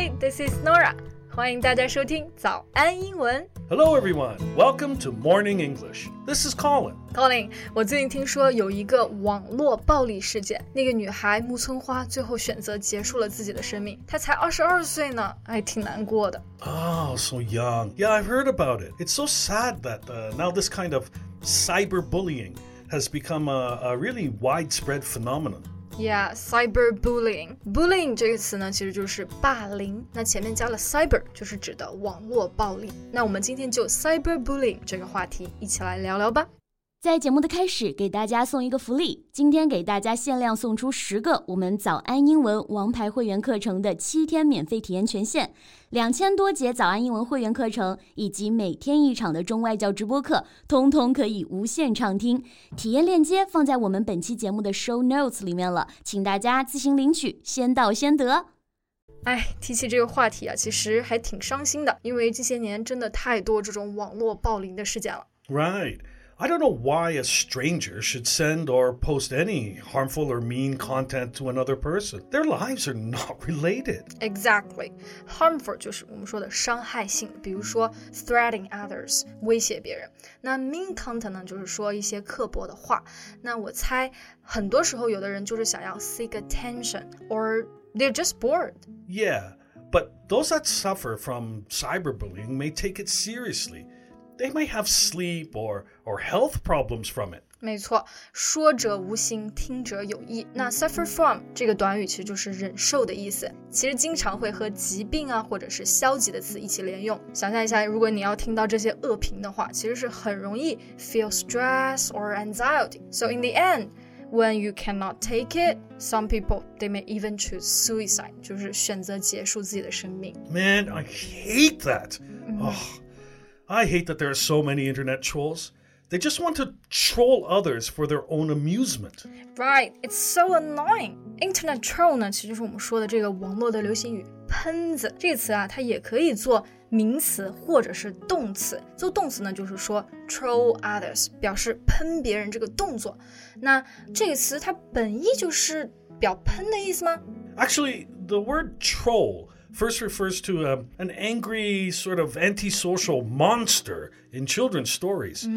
everybody. This is Norah. 欢迎大家收听早安英文。Hello everyone. Welcome to Morning English. This is Colin. Colin，我最近听说有一个网络暴力事件，那个女孩木村花最后选择结束了自己的生命，她才二十二岁呢，还挺难过的。Oh, so young. Yeah, I've heard about it. It's so sad that uh, now this kind of cyberbullying has become a, a really widespread phenomenon. Yeah, cyberbullying. Bullying 这个词呢，其实就是霸凌。那前面加了 cyber，就是指的网络暴力。那我们今天就 cyberbullying 这个话题一起来聊聊吧。在节目的开始，给大家送一个福利，今天给大家限量送出十个我们早安英文王牌会员课程的七天免费体验权限，两千多节早安英文会员课程以及每天一场的中外教直播课，通通可以无限畅听。体验链接放在我们本期节目的 show notes 里面了，请大家自行领取，先到先得。哎，提起这个话题啊，其实还挺伤心的，因为这些年真的太多这种网络暴凌的事件了。Right. I don't know why a stranger should send or post any harmful or mean content to another person. Their lives are not related. Exactly, harmful 就是我们说的伤害性，比如说 threatening others 威胁别人。那 mean content 呢，就是说一些刻薄的话。那我猜很多时候有的人就是想要 seek attention or they're just bored. Yeah, but those that suffer from cyberbullying may take it seriously. They might have sleep or, or health problems from it. 没错，说者无心，听者有意。那 suffer from 这个短语其实就是忍受的意思，其实经常会和疾病啊或者是消极的词一起连用。想象一下，如果你要听到这些恶评的话，其实是很容易 feel stress or anxiety. So in the end. When you cannot take it, some people they may even choose suicide，就是选择结束自己的生命。 Man, I hate that. Oh, I hate that there are so many internet trolls. They just want to troll others for their own amusement. Right, it's so annoying. Internet troll 呢，其实就是我们说的这个网络的流行语“喷子”这个词啊，它也可以做名词或者是动词。做动词呢，就是说 troll others，表示喷别人这个动作。那这个词它本意就是表喷的意思吗？ Actually, the word troll first refers to um, an angry, sort of antisocial monster in children's stories.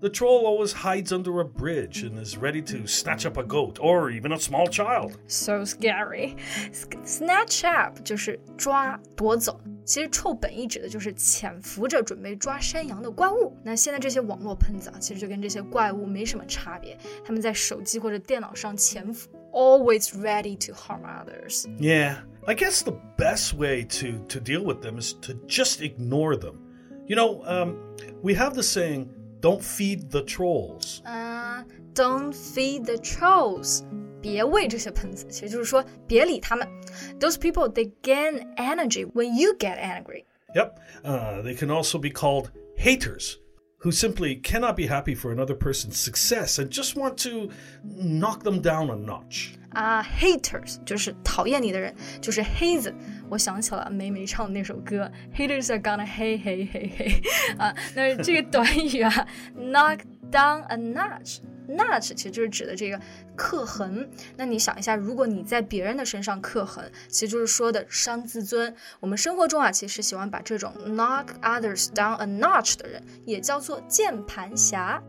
The troll always hides under a bridge and is ready to snatch up a goat or even a small child. So scary. Snatch up 就是抓夺走。其实臭本意指的就是潜伏着准备抓山羊的怪物。那现在这些网络喷子啊，其实就跟这些怪物没什么差别。他们在手机或者电脑上潜伏 ，always ready to harm others。 Yeah, I guess the best way to, to deal with them is to just ignore them. You know, um, we have the saying, don't feed the trolls. 啊、d o n t feed the trolls，别喂这些喷子，其实就是说别理他们。Those people they gain energy when you get angry。 Yep, uh, they can also be called haters, who simply cannot be happy for another person's success and just want to knock them down a notch. 啊、uh,，haters 就是讨厌你的人，就是黑子。我想起了霉霉唱的那首歌，haters are gonna hey hey hey hey 啊，那这个短语啊，knock down a notch notch 其实就是指的这个刻痕。那你想一下，如果你在别人的身上刻痕，其实就是说的伤自尊。我们生活中啊，其实喜欢把这种 knock others down a notch 的人，也叫做键盘侠。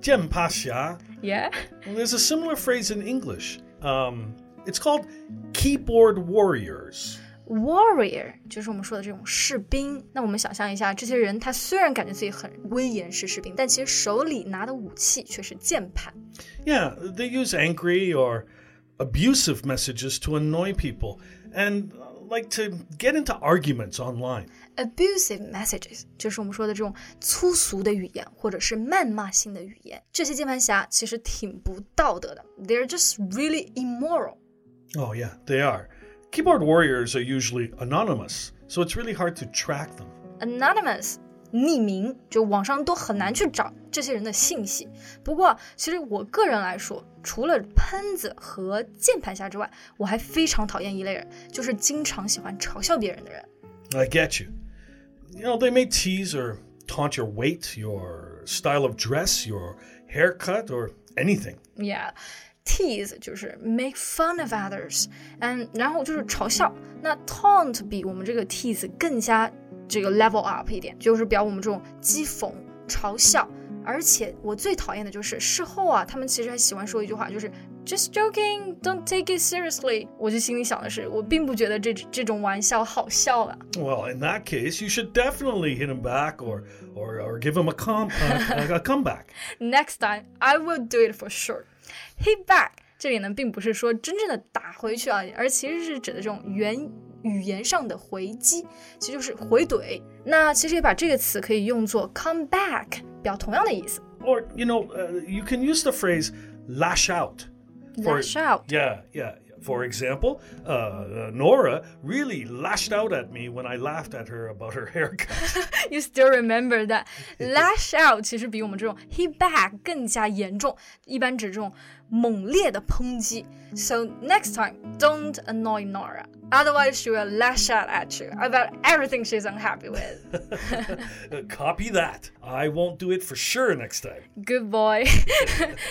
Jianpasha. Yeah。 Well, there's a similar phrase in English. Um, it's called keyboard warriors. Warrior 就是我们说的这种士兵。那我们想象一下，这些人他虽然感觉自己很威严是士兵，但其实手里拿的武器却是键盘。 Yeah, they use angry or abusive messages to annoy people and uh, like to get into arguments online. Abusive messages 就是我们说的这种粗俗的语言，或者是谩骂性的语言。这些键盘侠其实挺不道德的，They're just really immoral。 Oh, yeah, they are. Keyboard warriors are usually anonymous, so it's really hard to track them. Anonymous 匿名，就网上都很难去找这些人的信息。不过，其实我个人来说，除了喷子和键盘侠之外，我还非常讨厌一类人，就是经常喜欢嘲笑别人的人。 I get you. You know, they may tease or taunt your weight, your style of dress, your haircut, or anything. Yeah， tease 就是 make fun of others，嗯，然后就是嘲笑。那 taunt 比我们这个 tease 更加这个 level up 一点，就是表我们这种讥讽、嘲笑。而且我最讨厌的就是事后啊，他们其实还喜欢说一句话，就是 just joking, don't take it seriously。我就心里想的是，我并不觉得这这种玩笑好笑啊。Well, in that case, you should definitely hit him back or or or give him a com uh, a comeback. Next time, I will do it for sure. Hit back 这里呢，并不是说真正的打回去啊，而其实是指的这种原语言上的回击，其实就是回怼。那其实也把这个词可以用作 come back，表同样的意思。Or you know, uh, you can use the phrase lash out. Lash out. Yeah, yeah. For example, uh, uh, Norah really lashed out at me when I laughed at her about her haircut. you still remember that lash out 其实比我们这种 hit back 更加严重，一般指这种猛烈的抨击。So next time, don't annoy Norah. Otherwise, she will lash out at you about everything she's unhappy with. Copy that. I won't do it for sure next time. Good boy.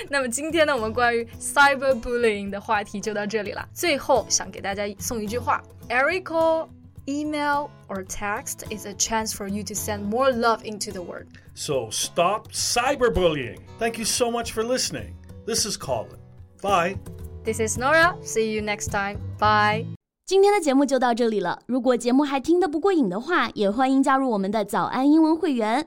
那么今天呢，我们关于 cyberbullying 的话题就到这里了。最后，想给大家送一句话：Every call, email, or text is a chance for you to send more love into the world. So stop cyberbullying. Thank you so much for listening. This is Colin. Bye. This is Norah. See you next time. Bye. 今天的节目就到这里了。如果节目还听得不过瘾的话，也欢迎加入我们的早安英文会员。